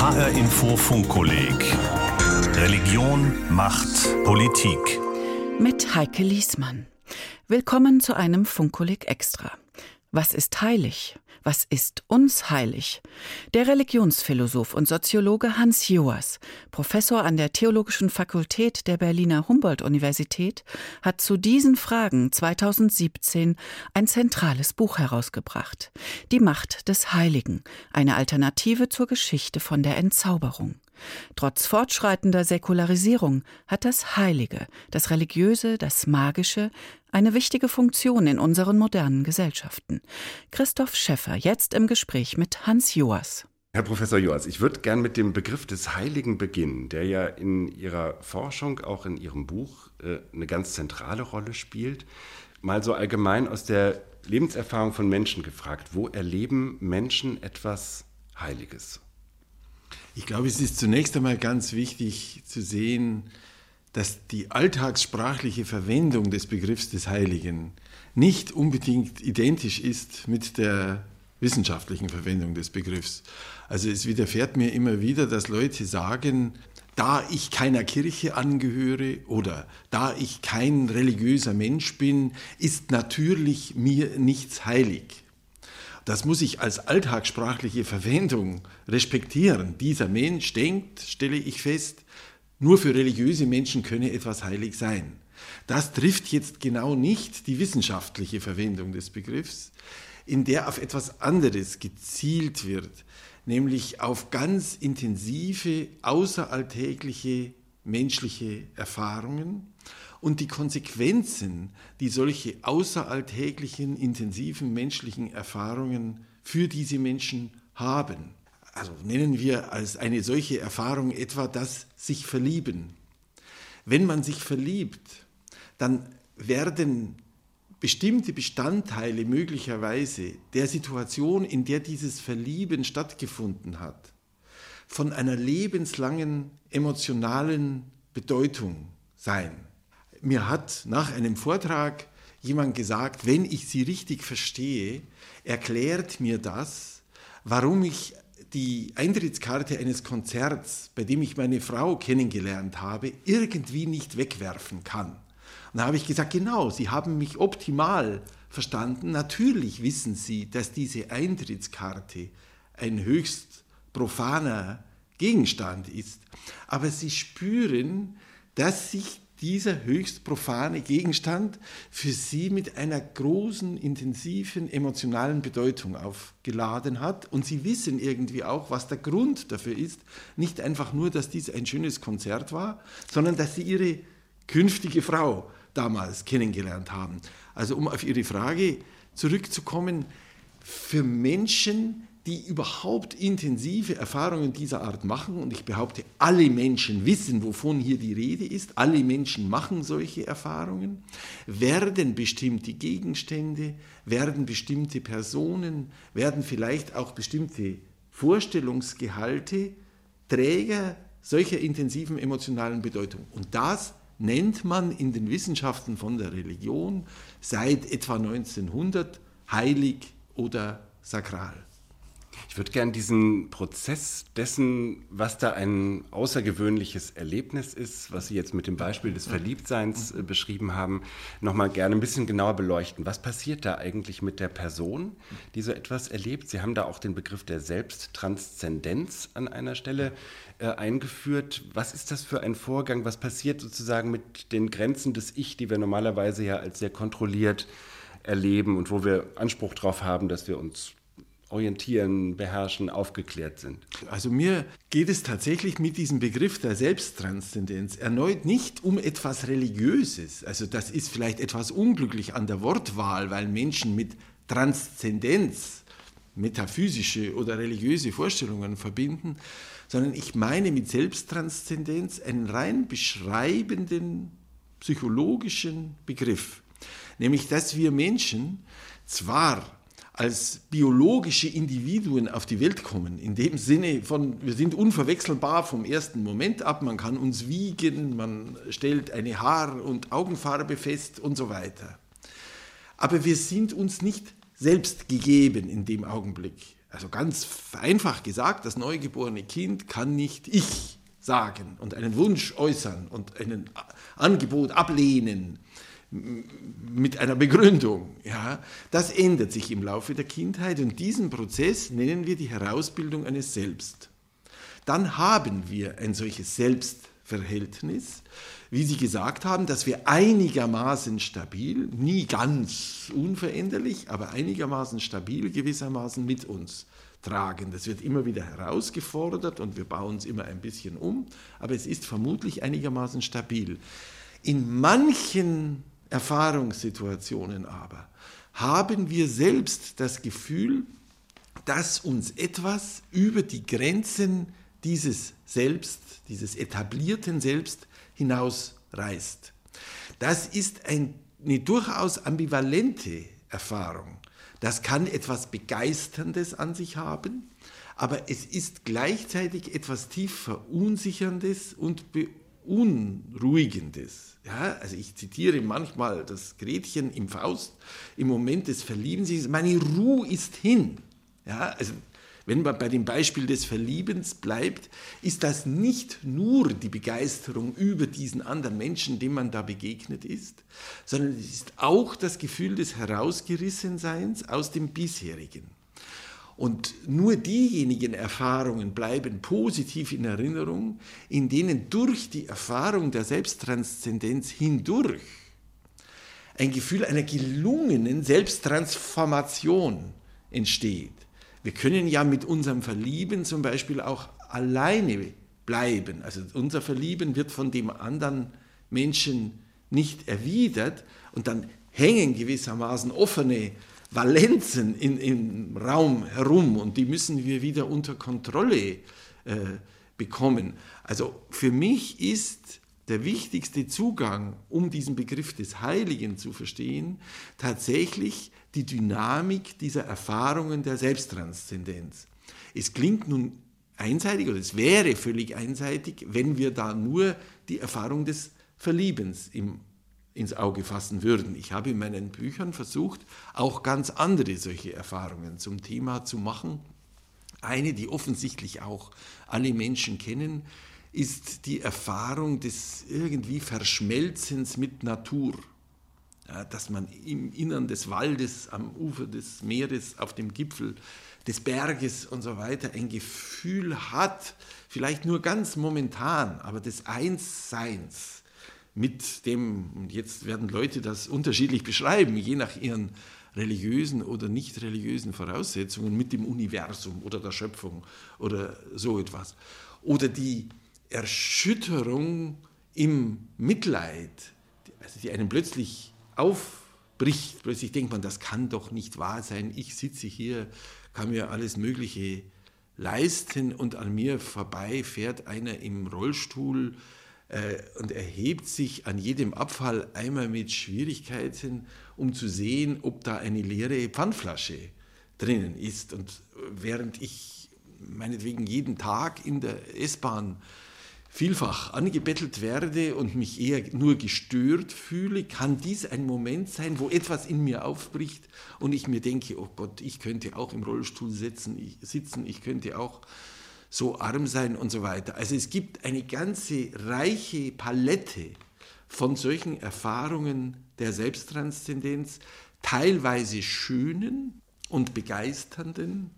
HR Info Funkkolleg Religion, Macht, Politik. Mit Heike Liesmann. Willkommen zu einem Funkkolleg Extra. Was ist heilig? Was ist uns heilig? Der Religionsphilosoph und Soziologe Hans Joas, Professor an der Theologischen Fakultät der Berliner Humboldt-Universität, hat zu diesen Fragen 2017 ein zentrales Buch herausgebracht. Die Macht des Heiligen, eine Alternative zur Geschichte von der Entzauberung. Trotz fortschreitender Säkularisierung hat das Heilige, das Religiöse, das Magische eine wichtige Funktion in unseren modernen Gesellschaften. Christoph Schäffer jetzt im Gespräch mit Hans Joas. Herr Professor Joas, ich würde gern mit dem Begriff des Heiligen beginnen, der ja in Ihrer Forschung, auch in Ihrem Buch, äh, eine ganz zentrale Rolle spielt. Mal so allgemein aus der Lebenserfahrung von Menschen gefragt, wo erleben Menschen etwas Heiliges? Ich glaube, es ist zunächst einmal ganz wichtig zu sehen, dass die alltagssprachliche Verwendung des Begriffs des Heiligen nicht unbedingt identisch ist mit der wissenschaftlichen Verwendung des Begriffs. Also es widerfährt mir immer wieder, dass Leute sagen, da ich keiner Kirche angehöre oder da ich kein religiöser Mensch bin, ist natürlich mir nichts heilig. Das muss ich als alltagssprachliche Verwendung respektieren. Dieser Mensch denkt, stelle ich fest, nur für religiöse Menschen könne etwas heilig sein. Das trifft jetzt genau nicht die wissenschaftliche Verwendung des Begriffs, in der auf etwas anderes gezielt wird, nämlich auf ganz intensive, außeralltägliche menschliche Erfahrungen und die Konsequenzen, die solche außeralltäglichen, intensiven menschlichen Erfahrungen für diese Menschen haben also nennen wir als eine solche Erfahrung etwa das sich verlieben. Wenn man sich verliebt, dann werden bestimmte Bestandteile möglicherweise der Situation, in der dieses Verlieben stattgefunden hat, von einer lebenslangen emotionalen Bedeutung sein. Mir hat nach einem Vortrag jemand gesagt, wenn ich Sie richtig verstehe, erklärt mir das, warum ich die Eintrittskarte eines Konzerts, bei dem ich meine Frau kennengelernt habe, irgendwie nicht wegwerfen kann. Und da habe ich gesagt, genau, Sie haben mich optimal verstanden. Natürlich wissen Sie, dass diese Eintrittskarte ein höchst profaner Gegenstand ist. Aber Sie spüren, dass sich dieser höchst profane Gegenstand für sie mit einer großen, intensiven, emotionalen Bedeutung aufgeladen hat. Und sie wissen irgendwie auch, was der Grund dafür ist. Nicht einfach nur, dass dies ein schönes Konzert war, sondern dass sie ihre künftige Frau damals kennengelernt haben. Also um auf Ihre Frage zurückzukommen, für Menschen, die überhaupt intensive Erfahrungen dieser Art machen, und ich behaupte, alle Menschen wissen, wovon hier die Rede ist, alle Menschen machen solche Erfahrungen, werden bestimmte Gegenstände, werden bestimmte Personen, werden vielleicht auch bestimmte Vorstellungsgehalte Träger solcher intensiven emotionalen Bedeutung. Und das nennt man in den Wissenschaften von der Religion seit etwa 1900 heilig oder sakral. Ich würde gerne diesen Prozess dessen, was da ein außergewöhnliches Erlebnis ist, was Sie jetzt mit dem Beispiel des Verliebtseins äh, beschrieben haben, nochmal gerne ein bisschen genauer beleuchten. Was passiert da eigentlich mit der Person, die so etwas erlebt? Sie haben da auch den Begriff der Selbsttranszendenz an einer Stelle äh, eingeführt. Was ist das für ein Vorgang? Was passiert sozusagen mit den Grenzen des Ich, die wir normalerweise ja als sehr kontrolliert erleben und wo wir Anspruch darauf haben, dass wir uns orientieren, beherrschen, aufgeklärt sind. Also mir geht es tatsächlich mit diesem Begriff der Selbsttranszendenz erneut nicht um etwas Religiöses. Also das ist vielleicht etwas unglücklich an der Wortwahl, weil Menschen mit Transzendenz metaphysische oder religiöse Vorstellungen verbinden, sondern ich meine mit Selbsttranszendenz einen rein beschreibenden psychologischen Begriff, nämlich dass wir Menschen zwar als biologische Individuen auf die Welt kommen. In dem Sinne von, wir sind unverwechselbar vom ersten Moment ab, man kann uns wiegen, man stellt eine Haar- und Augenfarbe fest und so weiter. Aber wir sind uns nicht selbst gegeben in dem Augenblick. Also ganz einfach gesagt, das neugeborene Kind kann nicht ich sagen und einen Wunsch äußern und ein Angebot ablehnen mit einer Begründung. Ja, das ändert sich im Laufe der Kindheit und diesen Prozess nennen wir die Herausbildung eines Selbst. Dann haben wir ein solches Selbstverhältnis, wie Sie gesagt haben, dass wir einigermaßen stabil, nie ganz unveränderlich, aber einigermaßen stabil gewissermaßen mit uns tragen. Das wird immer wieder herausgefordert und wir bauen es immer ein bisschen um, aber es ist vermutlich einigermaßen stabil. In manchen Erfahrungssituationen aber haben wir selbst das Gefühl, dass uns etwas über die Grenzen dieses Selbst, dieses etablierten Selbst hinausreißt. Das ist eine durchaus ambivalente Erfahrung. Das kann etwas Begeisterndes an sich haben, aber es ist gleichzeitig etwas tief Verunsicherndes und Beunruhigendes. Ja, also ich zitiere manchmal das Gretchen im Faust im Moment des Verliebens, meine Ruhe ist hin. Ja, also wenn man bei dem Beispiel des Verliebens bleibt, ist das nicht nur die Begeisterung über diesen anderen Menschen, dem man da begegnet ist, sondern es ist auch das Gefühl des Herausgerissenseins aus dem bisherigen. Und nur diejenigen Erfahrungen bleiben positiv in Erinnerung, in denen durch die Erfahrung der Selbsttranszendenz hindurch ein Gefühl einer gelungenen Selbsttransformation entsteht. Wir können ja mit unserem Verlieben zum Beispiel auch alleine bleiben. Also unser Verlieben wird von dem anderen Menschen nicht erwidert und dann hängen gewissermaßen offene Valenzen in, im Raum herum und die müssen wir wieder unter Kontrolle äh, bekommen. Also für mich ist der wichtigste Zugang, um diesen Begriff des Heiligen zu verstehen, tatsächlich die Dynamik dieser Erfahrungen der Selbsttranszendenz. Es klingt nun einseitig oder es wäre völlig einseitig, wenn wir da nur die Erfahrung des Verliebens im, ins Auge fassen würden. Ich habe in meinen Büchern versucht, auch ganz andere solche Erfahrungen zum Thema zu machen. Eine, die offensichtlich auch alle Menschen kennen, ist die Erfahrung des irgendwie Verschmelzens mit Natur dass man im Innern des Waldes, am Ufer des Meeres, auf dem Gipfel des Berges und so weiter ein Gefühl hat, vielleicht nur ganz momentan, aber des Einsseins mit dem, und jetzt werden Leute das unterschiedlich beschreiben, je nach ihren religiösen oder nicht religiösen Voraussetzungen, mit dem Universum oder der Schöpfung oder so etwas. Oder die Erschütterung im Mitleid, also die einen plötzlich aufbricht. Plötzlich denkt man, das kann doch nicht wahr sein. Ich sitze hier, kann mir alles Mögliche leisten und an mir vorbei fährt einer im Rollstuhl äh, und erhebt sich an jedem Abfall einmal mit Schwierigkeiten, um zu sehen, ob da eine leere Pfandflasche drinnen ist. Und während ich meinetwegen jeden Tag in der S-Bahn vielfach angebettelt werde und mich eher nur gestört fühle, kann dies ein Moment sein, wo etwas in mir aufbricht und ich mir denke, oh Gott, ich könnte auch im Rollstuhl sitzen, ich, sitzen, ich könnte auch so arm sein und so weiter. Also es gibt eine ganze reiche Palette von solchen Erfahrungen der Selbsttranszendenz, teilweise schönen und begeisternden,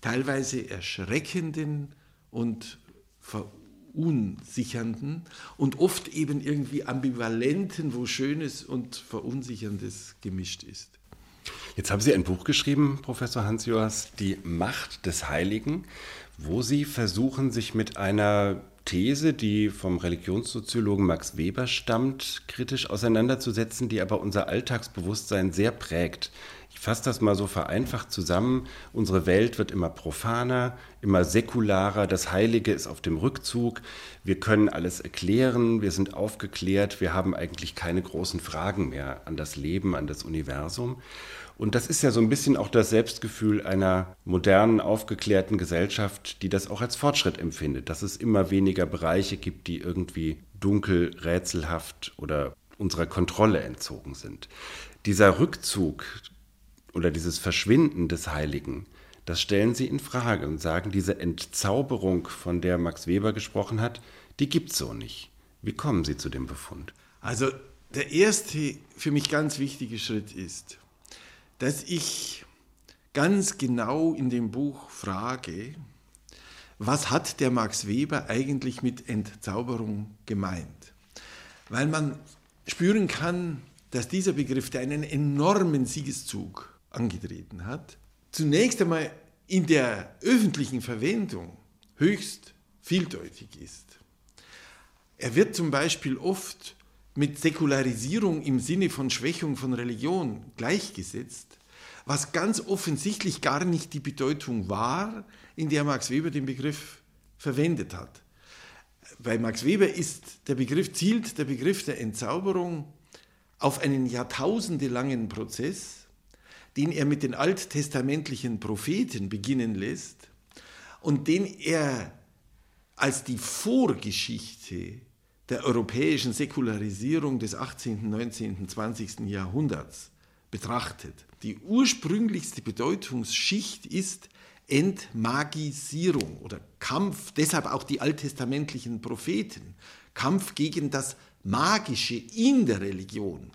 teilweise erschreckenden und verunsichernden und oft eben irgendwie ambivalenten, wo Schönes und Verunsicherndes gemischt ist. Jetzt haben Sie ein Buch geschrieben, Professor Hans-Joas, Die Macht des Heiligen, wo Sie versuchen, sich mit einer These, die vom Religionssoziologen Max Weber stammt, kritisch auseinanderzusetzen, die aber unser Alltagsbewusstsein sehr prägt. Ich fasse das mal so vereinfacht zusammen. Unsere Welt wird immer profaner, immer säkularer, das Heilige ist auf dem Rückzug, wir können alles erklären, wir sind aufgeklärt, wir haben eigentlich keine großen Fragen mehr an das Leben, an das Universum. Und das ist ja so ein bisschen auch das Selbstgefühl einer modernen, aufgeklärten Gesellschaft, die das auch als Fortschritt empfindet, dass es immer weniger Bereiche gibt, die irgendwie dunkel, rätselhaft oder unserer Kontrolle entzogen sind. Dieser Rückzug oder dieses Verschwinden des Heiligen, Das stellen Sie in Frage und sagen, diese Entzauberung, von der Max Weber gesprochen hat, die gibt es so nicht. Wie kommen Sie zu dem Befund? Also der erste für mich ganz wichtige Schritt ist, dass ich ganz genau in dem Buch frage, was hat der Max Weber eigentlich mit Entzauberung gemeint? Weil man spüren kann, dass dieser Begriff, der einen enormen Siegeszug angetreten hat, zunächst einmal in der öffentlichen Verwendung höchst vieldeutig ist. Er wird zum Beispiel oft mit Säkularisierung im Sinne von Schwächung von Religion gleichgesetzt, was ganz offensichtlich gar nicht die Bedeutung war, in der Max Weber den Begriff verwendet hat. Bei Max Weber ist der Begriff, zielt der Begriff der Entzauberung auf einen jahrtausendelangen Prozess, den er mit den alttestamentlichen Propheten beginnen lässt und den er als die Vorgeschichte der europäischen Säkularisierung des 18., 19., 20. Jahrhunderts betrachtet. Die ursprünglichste Bedeutungsschicht ist Entmagisierung oder Kampf, deshalb auch die alttestamentlichen Propheten, Kampf gegen das Magische in der Religion.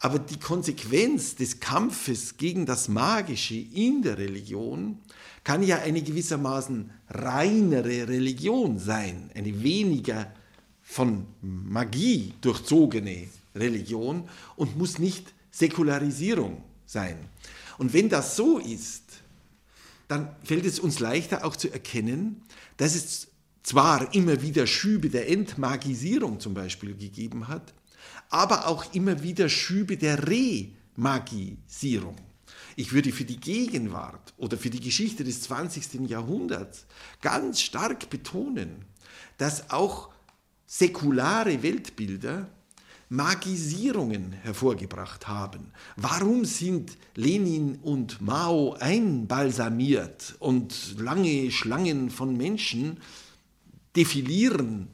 Aber die Konsequenz des Kampfes gegen das Magische in der Religion kann ja eine gewissermaßen reinere Religion sein, eine weniger von Magie durchzogene Religion und muss nicht Säkularisierung sein. Und wenn das so ist, dann fällt es uns leichter auch zu erkennen, dass es zwar immer wieder Schübe der Entmagisierung zum Beispiel gegeben hat, aber auch immer wieder Schübe der Remagisierung. Ich würde für die Gegenwart oder für die Geschichte des 20. Jahrhunderts ganz stark betonen, dass auch säkulare Weltbilder Magisierungen hervorgebracht haben. Warum sind Lenin und Mao einbalsamiert und lange Schlangen von Menschen defilieren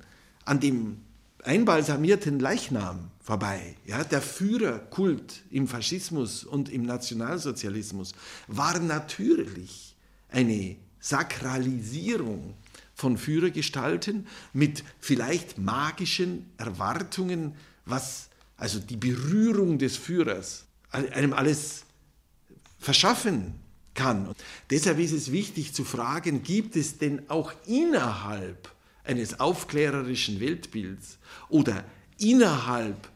an dem einbalsamierten Leichnam vorbei. Ja, der Führerkult im Faschismus und im Nationalsozialismus war natürlich eine Sakralisierung von Führergestalten mit vielleicht magischen Erwartungen was also die Berührung des Führers einem alles verschaffen kann. Und deshalb ist es wichtig zu fragen, gibt es denn auch innerhalb eines aufklärerischen Weltbilds oder innerhalb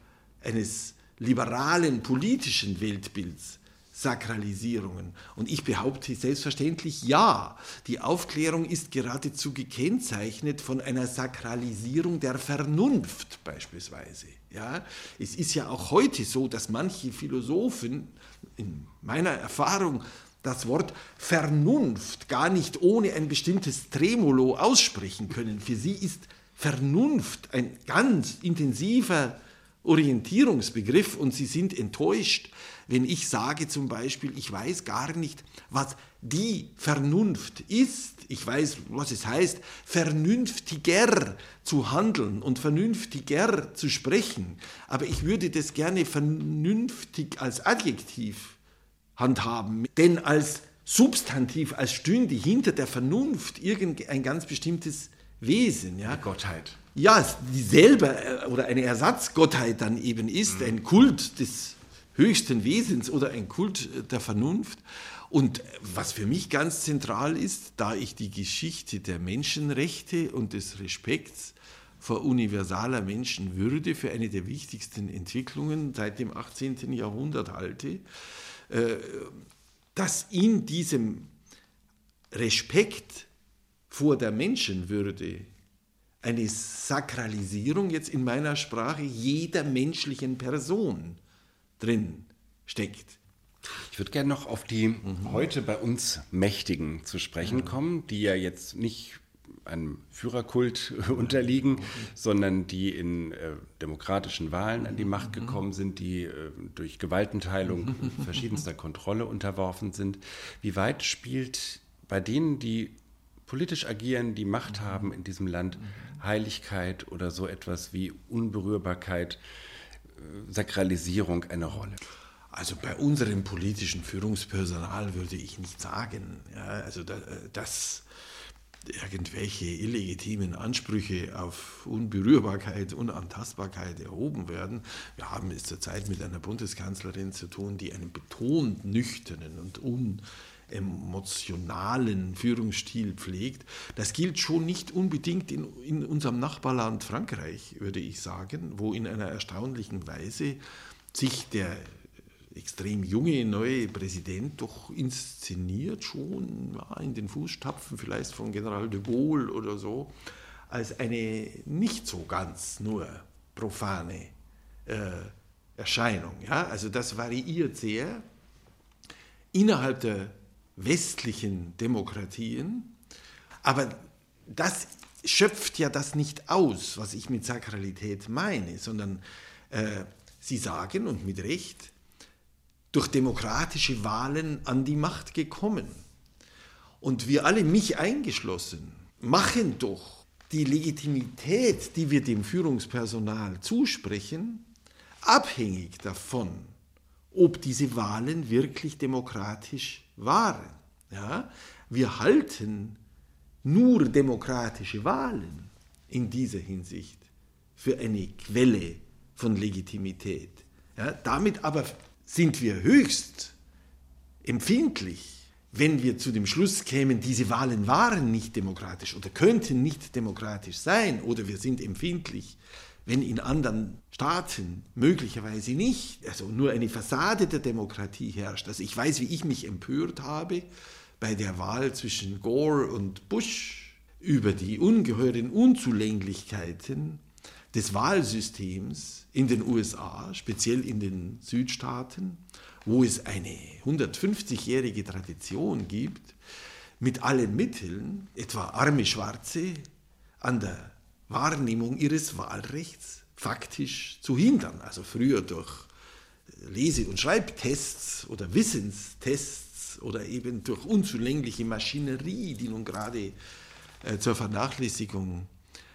eines liberalen politischen Weltbilds Sakralisierungen. Und ich behaupte selbstverständlich ja. Die Aufklärung ist geradezu gekennzeichnet von einer Sakralisierung der Vernunft beispielsweise. Ja, es ist ja auch heute so, dass manche Philosophen in meiner Erfahrung das Wort Vernunft gar nicht ohne ein bestimmtes Tremolo aussprechen können. Für sie ist Vernunft ein ganz intensiver Orientierungsbegriff und sie sind enttäuscht, wenn ich sage zum Beispiel, ich weiß gar nicht, was die Vernunft ist. Ich weiß, was es heißt, vernünftiger zu handeln und vernünftiger zu sprechen. Aber ich würde das gerne vernünftig als Adjektiv handhaben. Denn als Substantiv, als stünde hinter der Vernunft irgendein ganz bestimmtes Wesen. Ja? Die Gottheit. Ja, die selber äh, oder eine Ersatzgottheit dann eben ist, mhm. ein Kult des höchsten Wesens oder ein Kult der Vernunft. Und was für mich ganz zentral ist, da ich die Geschichte der Menschenrechte und des Respekts vor universaler Menschenwürde für eine der wichtigsten Entwicklungen seit dem 18. Jahrhundert halte, äh, dass in diesem Respekt vor der Menschenwürde eine Sakralisierung jetzt in meiner Sprache jeder menschlichen Person drin steckt. Ich würde gerne noch auf die mhm. heute bei uns Mächtigen zu sprechen ja. kommen, die ja jetzt nicht einem Führerkult unterliegen, mhm. sondern die in äh, demokratischen Wahlen an die mhm. Macht gekommen sind, die äh, durch Gewaltenteilung verschiedenster Kontrolle unterworfen sind. Wie weit spielt bei denen, die politisch agieren, die Macht haben in diesem Land, Heiligkeit oder so etwas wie Unberührbarkeit, Sakralisierung eine Rolle? Also bei unserem politischen Führungspersonal würde ich nicht sagen, ja, also da, dass irgendwelche illegitimen Ansprüche auf Unberührbarkeit, Unantastbarkeit erhoben werden. Wir haben es zurzeit mit einer Bundeskanzlerin zu tun, die einen betont nüchternen und unemotionalen Führungsstil pflegt. Das gilt schon nicht unbedingt in, in unserem Nachbarland Frankreich, würde ich sagen, wo in einer erstaunlichen Weise sich der extrem junge neue Präsident doch inszeniert, schon ja, in den Fußstapfen vielleicht von General de Gaulle oder so, als eine nicht so ganz nur profane äh, Erscheinung. Ja? Also das variiert sehr innerhalb der westlichen Demokratien, aber das schöpft ja das nicht aus, was ich mit Sakralität meine, sondern äh, Sie sagen, und mit Recht, durch demokratische Wahlen an die Macht gekommen. Und wir alle, mich eingeschlossen, machen doch die Legitimität, die wir dem Führungspersonal zusprechen, abhängig davon, ob diese Wahlen wirklich demokratisch waren. Ja? Wir halten nur demokratische Wahlen in dieser Hinsicht für eine Quelle von Legitimität. Ja? Damit aber sind wir höchst empfindlich, wenn wir zu dem Schluss kämen, diese Wahlen waren nicht demokratisch oder könnten nicht demokratisch sein, oder wir sind empfindlich, wenn in anderen Staaten möglicherweise nicht, also nur eine Fassade der Demokratie herrscht. Also ich weiß, wie ich mich empört habe bei der Wahl zwischen Gore und Bush über die ungeheuren Unzulänglichkeiten des Wahlsystems in den USA, speziell in den Südstaaten, wo es eine 150-jährige Tradition gibt, mit allen Mitteln, etwa arme Schwarze, an der Wahrnehmung ihres Wahlrechts faktisch zu hindern. Also früher durch Lese- und Schreibtests oder Wissenstests oder eben durch unzulängliche Maschinerie, die nun gerade äh, zur Vernachlässigung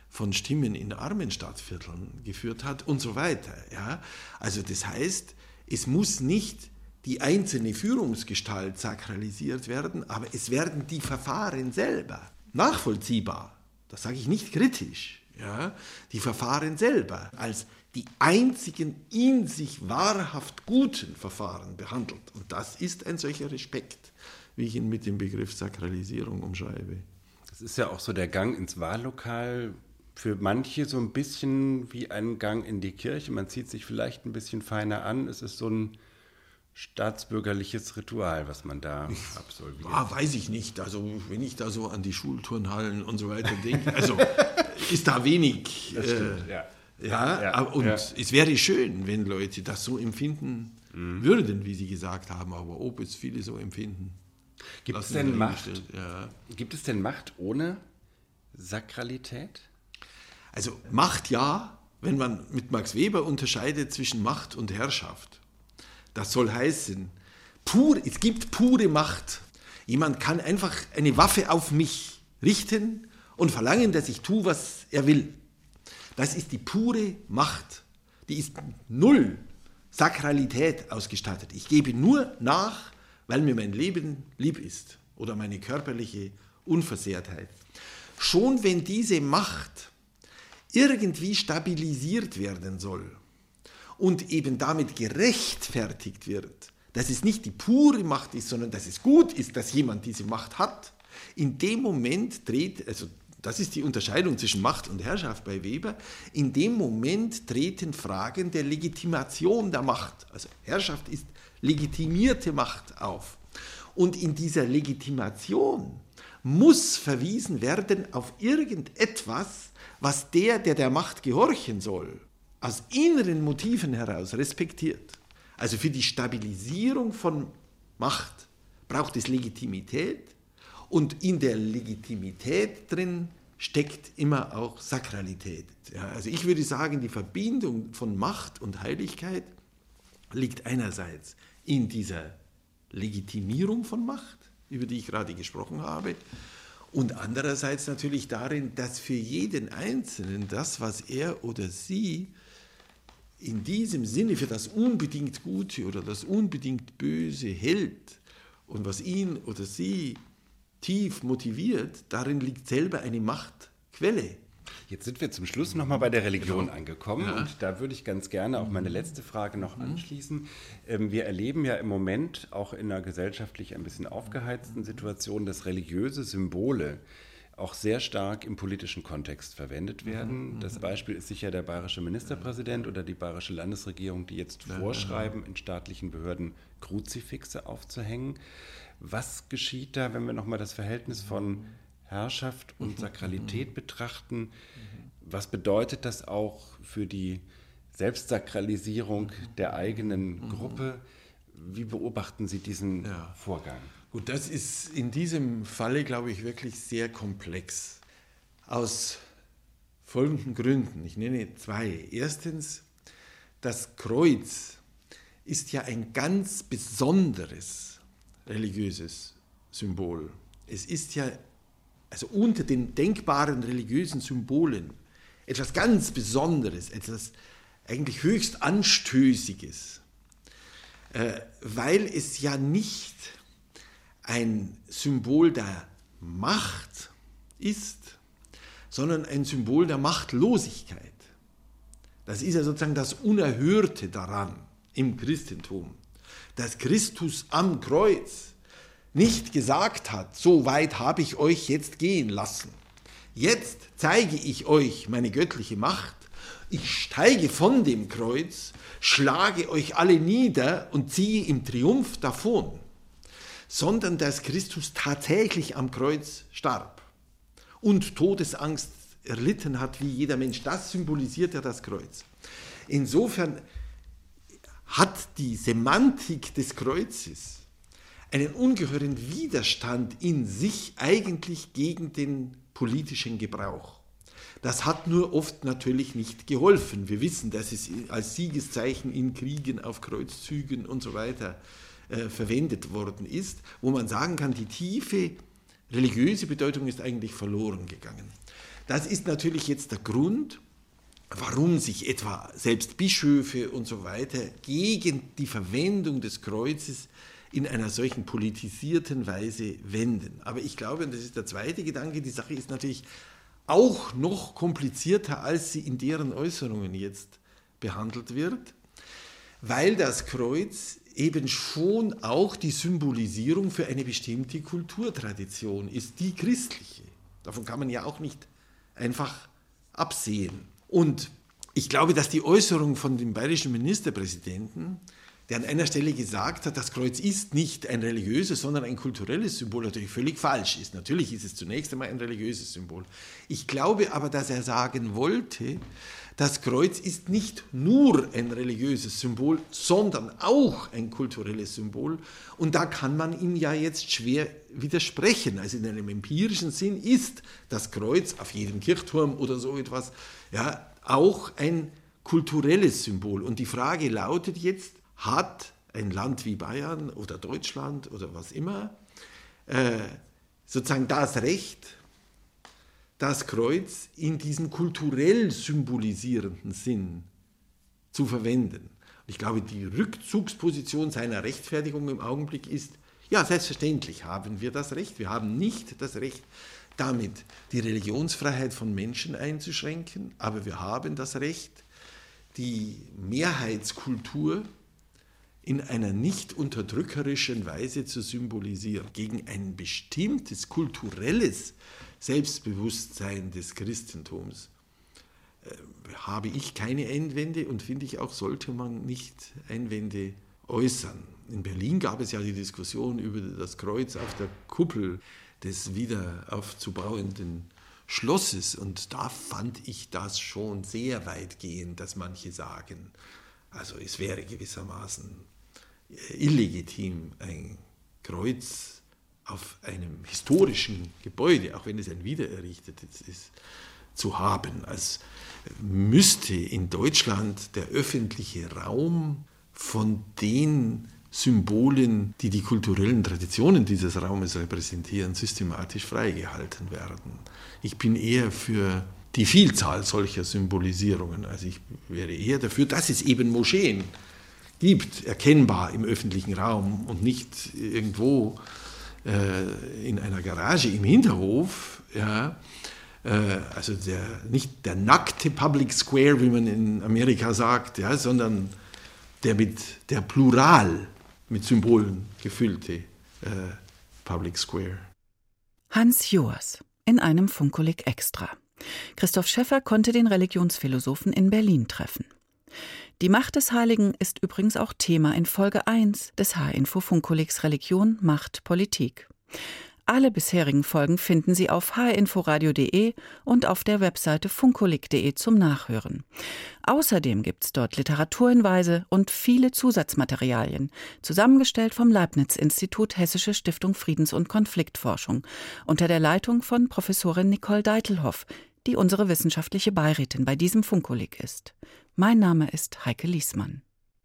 von Stimmen in armen Stadtvierteln geführt hat und so weiter. Ja? Also das heißt, es muss nicht die einzelne Führungsgestalt sakralisiert werden, aber es werden die Verfahren selber nachvollziehbar, das sage ich nicht kritisch, ja? die Verfahren selber als die einzigen in sich wahrhaft guten Verfahren behandelt. Und das ist ein solcher Respekt, wie ich ihn mit dem Begriff Sakralisierung umschreibe. Das ist ja auch so der Gang ins Wahllokal, für manche so ein bisschen wie ein Gang in die Kirche. Man zieht sich vielleicht ein bisschen feiner an. Es ist so ein staatsbürgerliches Ritual, was man da absolviert. Ah, weiß ich nicht. Also wenn ich da so an die Schulturnhallen und so weiter denke, also ist da wenig. Das stimmt, äh, ja. Ja, Ja, und ja. es wäre schön, wenn Leute das so empfinden Mhm. würden, wie sie gesagt haben. Aber ob es viele so empfinden, Gibt es, denn Macht. Ja. gibt es denn Macht ohne Sakralität? Also Macht ja, wenn man mit Max Weber unterscheidet zwischen Macht und Herrschaft. Das soll heißen, pur, es gibt pure Macht. Jemand kann einfach eine Waffe auf mich richten und verlangen, dass ich tue, was er will. Das ist die pure Macht. Die ist null Sakralität ausgestattet. Ich gebe nur nach, weil mir mein Leben lieb ist oder meine körperliche Unversehrtheit. Schon wenn diese Macht irgendwie stabilisiert werden soll und eben damit gerechtfertigt wird, dass es nicht die pure Macht ist, sondern dass es gut ist, dass jemand diese Macht hat, in dem Moment dreht, also das ist die Unterscheidung zwischen Macht und Herrschaft bei Weber, in dem Moment treten Fragen der Legitimation der Macht. Also Herrschaft ist legitimierte Macht auf. Und in dieser Legitimation muss verwiesen werden auf irgendetwas, was der, der der Macht gehorchen soll, aus inneren Motiven heraus respektiert. Also für die Stabilisierung von Macht braucht es Legitimität und in der Legitimität drin steckt immer auch Sakralität. Ja, also ich würde sagen, die Verbindung von Macht und Heiligkeit liegt einerseits in dieser Legitimierung von Macht, über die ich gerade gesprochen habe, und andererseits natürlich darin, dass für jeden Einzelnen das, was er oder sie in diesem Sinne für das unbedingt Gute oder das unbedingt Böse hält und was ihn oder sie tief motiviert, darin liegt selber eine Machtquelle. Jetzt sind wir zum Schluss nochmal bei der Religion genau. angekommen ja. und da würde ich ganz gerne auch meine letzte Frage noch mhm. anschließen. Ähm, wir erleben ja im Moment auch in einer gesellschaftlich ein bisschen aufgeheizten Situation, dass religiöse Symbole auch sehr stark im politischen Kontext verwendet werden. Mhm. Das Beispiel ist sicher der bayerische Ministerpräsident oder die bayerische Landesregierung, die jetzt vorschreiben, in staatlichen Behörden Kruzifixe aufzuhängen. Was geschieht da, wenn wir nochmal das Verhältnis von Herrschaft und mhm. Sakralität mhm. betrachten? Mhm. Was bedeutet das auch für die Selbstsakralisierung der eigenen Gruppe? Wie beobachten Sie diesen ja. Vorgang? Gut, das ist in diesem Falle, glaube ich, wirklich sehr komplex. Aus folgenden Gründen. Ich nenne zwei. Erstens, das Kreuz ist ja ein ganz besonderes religiöses Symbol. Es ist ja also unter den denkbaren religiösen Symbolen etwas ganz Besonderes, etwas eigentlich höchst Anstößiges, äh, weil es ja nicht ein Symbol der Macht ist, sondern ein Symbol der Machtlosigkeit. Das ist ja sozusagen das Unerhörte daran im Christentum dass Christus am Kreuz nicht gesagt hat, so weit habe ich euch jetzt gehen lassen. Jetzt zeige ich euch meine göttliche Macht. Ich steige von dem Kreuz, schlage euch alle nieder und ziehe im Triumph davon, sondern dass Christus tatsächlich am Kreuz starb und Todesangst erlitten hat, wie jeder Mensch. Das symbolisiert ja das Kreuz. Insofern hat die Semantik des Kreuzes einen ungeheuren Widerstand in sich eigentlich gegen den politischen Gebrauch. Das hat nur oft natürlich nicht geholfen. Wir wissen, dass es als Siegeszeichen in Kriegen, auf Kreuzzügen und so weiter äh, verwendet worden ist, wo man sagen kann, die tiefe religiöse Bedeutung ist eigentlich verloren gegangen. Das ist natürlich jetzt der Grund, warum sich etwa selbst Bischöfe und so weiter gegen die Verwendung des Kreuzes in einer solchen politisierten Weise wenden. Aber ich glaube, und das ist der zweite Gedanke, die Sache ist natürlich auch noch komplizierter, als sie in deren Äußerungen jetzt behandelt wird, weil das Kreuz eben schon auch die Symbolisierung für eine bestimmte Kulturtradition ist, die christliche. Davon kann man ja auch nicht einfach absehen. Und ich glaube, dass die Äußerung von dem bayerischen Ministerpräsidenten, der an einer Stelle gesagt hat, das Kreuz ist nicht ein religiöses, sondern ein kulturelles Symbol, natürlich völlig falsch ist. Natürlich ist es zunächst einmal ein religiöses Symbol. Ich glaube aber, dass er sagen wollte, das Kreuz ist nicht nur ein religiöses Symbol, sondern auch ein kulturelles Symbol. Und da kann man ihm ja jetzt schwer widersprechen. Also in einem empirischen Sinn ist das Kreuz auf jedem Kirchturm oder so etwas ja, auch ein kulturelles Symbol. Und die Frage lautet jetzt, hat ein Land wie Bayern oder Deutschland oder was immer äh, sozusagen das Recht, das Kreuz in diesem kulturell symbolisierenden Sinn zu verwenden. Ich glaube, die Rückzugsposition seiner Rechtfertigung im Augenblick ist, ja, selbstverständlich haben wir das Recht. Wir haben nicht das Recht, damit die Religionsfreiheit von Menschen einzuschränken, aber wir haben das Recht, die Mehrheitskultur in einer nicht unterdrückerischen Weise zu symbolisieren, gegen ein bestimmtes kulturelles Selbstbewusstsein des Christentums äh, habe ich keine Einwände und finde ich auch, sollte man nicht Einwände äußern. In Berlin gab es ja die Diskussion über das Kreuz auf der Kuppel des wieder aufzubauenden Schlosses. Und da fand ich das schon sehr weitgehend, dass manche sagen, also es wäre gewissermaßen äh, illegitim, ein Kreuz auf einem historischen Gebäude, auch wenn es ein wiedererrichtetes ist, zu haben. Als müsste in Deutschland der öffentliche Raum von den Symbolen, die die kulturellen Traditionen dieses Raumes repräsentieren, systematisch freigehalten werden. Ich bin eher für die Vielzahl solcher Symbolisierungen. Also ich wäre eher dafür, dass es eben Moscheen gibt, erkennbar im öffentlichen Raum und nicht irgendwo äh, in einer Garage im Hinterhof. Ja, äh, also der, nicht der nackte Public Square, wie man in Amerika sagt, ja, sondern der mit der Plural mit Symbolen gefüllte äh, Public Square. Hans Joas in einem Funkolik Extra. Christoph Schäffer konnte den Religionsphilosophen in Berlin treffen. Die Macht des Heiligen ist übrigens auch Thema in Folge 1 des H-Info Funkolix Religion, Macht, Politik. Alle bisherigen Folgen finden Sie auf hinforadio.de und auf der Webseite funkolik.de zum Nachhören. Außerdem gibt's dort Literaturhinweise und viele Zusatzmaterialien, zusammengestellt vom Leibniz-Institut Hessische Stiftung Friedens- und Konfliktforschung unter der Leitung von Professorin Nicole Deitelhoff, die unsere wissenschaftliche Beirätin bei diesem Funkolik ist. Mein Name ist Heike Liesmann.